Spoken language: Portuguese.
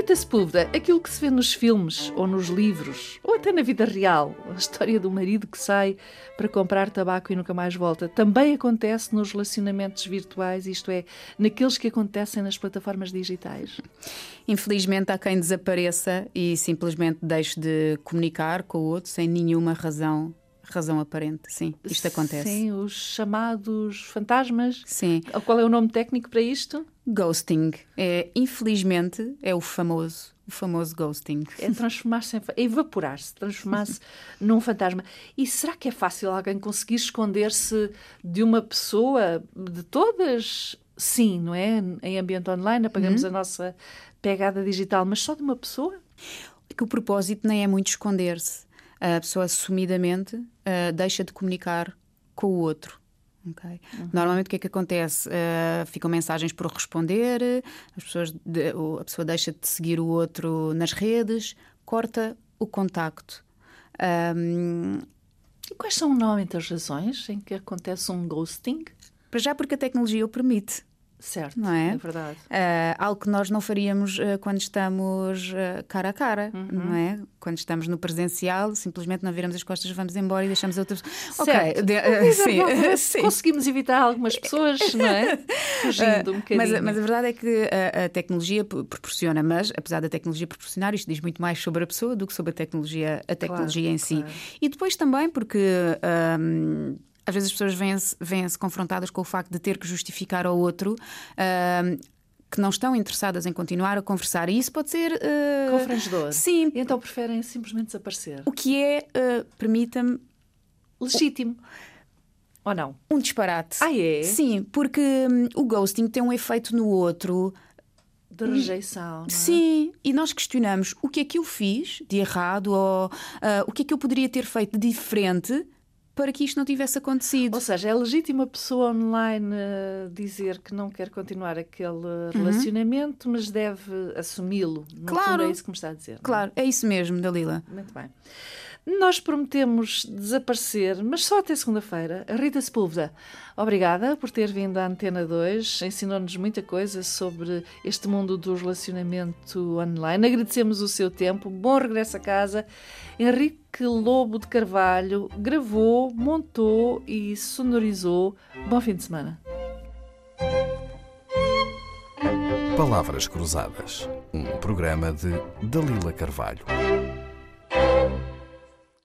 Rita Sepúlveda, aquilo que se vê nos filmes ou nos livros, ou até na vida real, a história do marido que sai para comprar tabaco e nunca mais volta, também acontece nos relacionamentos virtuais, isto é, naqueles que acontecem nas plataformas digitais? Infelizmente há quem desapareça e simplesmente deixe de comunicar com o outro sem nenhuma razão razão aparente, sim, isto acontece. Sim, os chamados fantasmas. Sim. Qual é o nome técnico para isto? Ghosting. É, infelizmente, é o famoso, o famoso ghosting. É transformar-se em é evaporar-se, transformar-se num fantasma. E será que é fácil alguém conseguir esconder-se de uma pessoa, de todas? Sim, não é? Em ambiente online apagamos uhum. a nossa pegada digital, mas só de uma pessoa? Que o propósito nem é muito esconder-se a pessoa assumidamente uh, deixa de comunicar com o outro. Okay. Uhum. Normalmente o que é que acontece? Uh, ficam mensagens por responder, as pessoas de, a pessoa deixa de seguir o outro nas redes, corta o contacto. Um, e quais são normalmente as razões em que acontece um ghosting? Para já porque a tecnologia o permite. Certo, não é? É verdade. Uh, algo que nós não faríamos uh, quando estamos uh, cara a cara, uhum. não é? Quando estamos no presencial, simplesmente não viramos as costas, vamos embora e deixamos outras. Certo. Ok, sim, sim. conseguimos evitar algumas pessoas, não é? Fugindo um bocadinho. Mas, mas, a verdade é que a, a, tecnologia proporciona, mas apesar da tecnologia proporcionar, isto diz muito mais sobre a pessoa do que sobre a tecnologia, a tecnologia claro, em si. Claro. E depois também porque. Um, às vezes as pessoas vêm-se vêm -se confrontadas com o facto de ter que justificar ao outro. Uh, que não estão interessadas em continuar a conversar. E isso pode ser. Uh, Confrangedor. Sim. E então preferem simplesmente desaparecer. O que é, uh, permita-me. Legítimo. Ou não? Um disparate. Ah, é? Sim, porque um, o ghosting tem um efeito no outro. De rejeição. É? Sim, e nós questionamos o que é que eu fiz de errado ou uh, o que é que eu poderia ter feito de diferente para que isto não tivesse acontecido. Ou seja, é legítimo a pessoa online uh, dizer que não quer continuar aquele uhum. relacionamento, mas deve assumi-lo. Claro. é isso que me está a dizer. Claro, é? é isso mesmo, Dalila. Muito bem. Nós prometemos desaparecer, mas só até segunda-feira. Rita Sepúlveda, obrigada por ter vindo à Antena 2. Ensinou-nos muita coisa sobre este mundo do relacionamento online. Agradecemos o seu tempo. Bom regresso a casa. Henrique Lobo de Carvalho gravou, montou e sonorizou. Bom fim de semana. Palavras Cruzadas, um programa de Dalila Carvalho.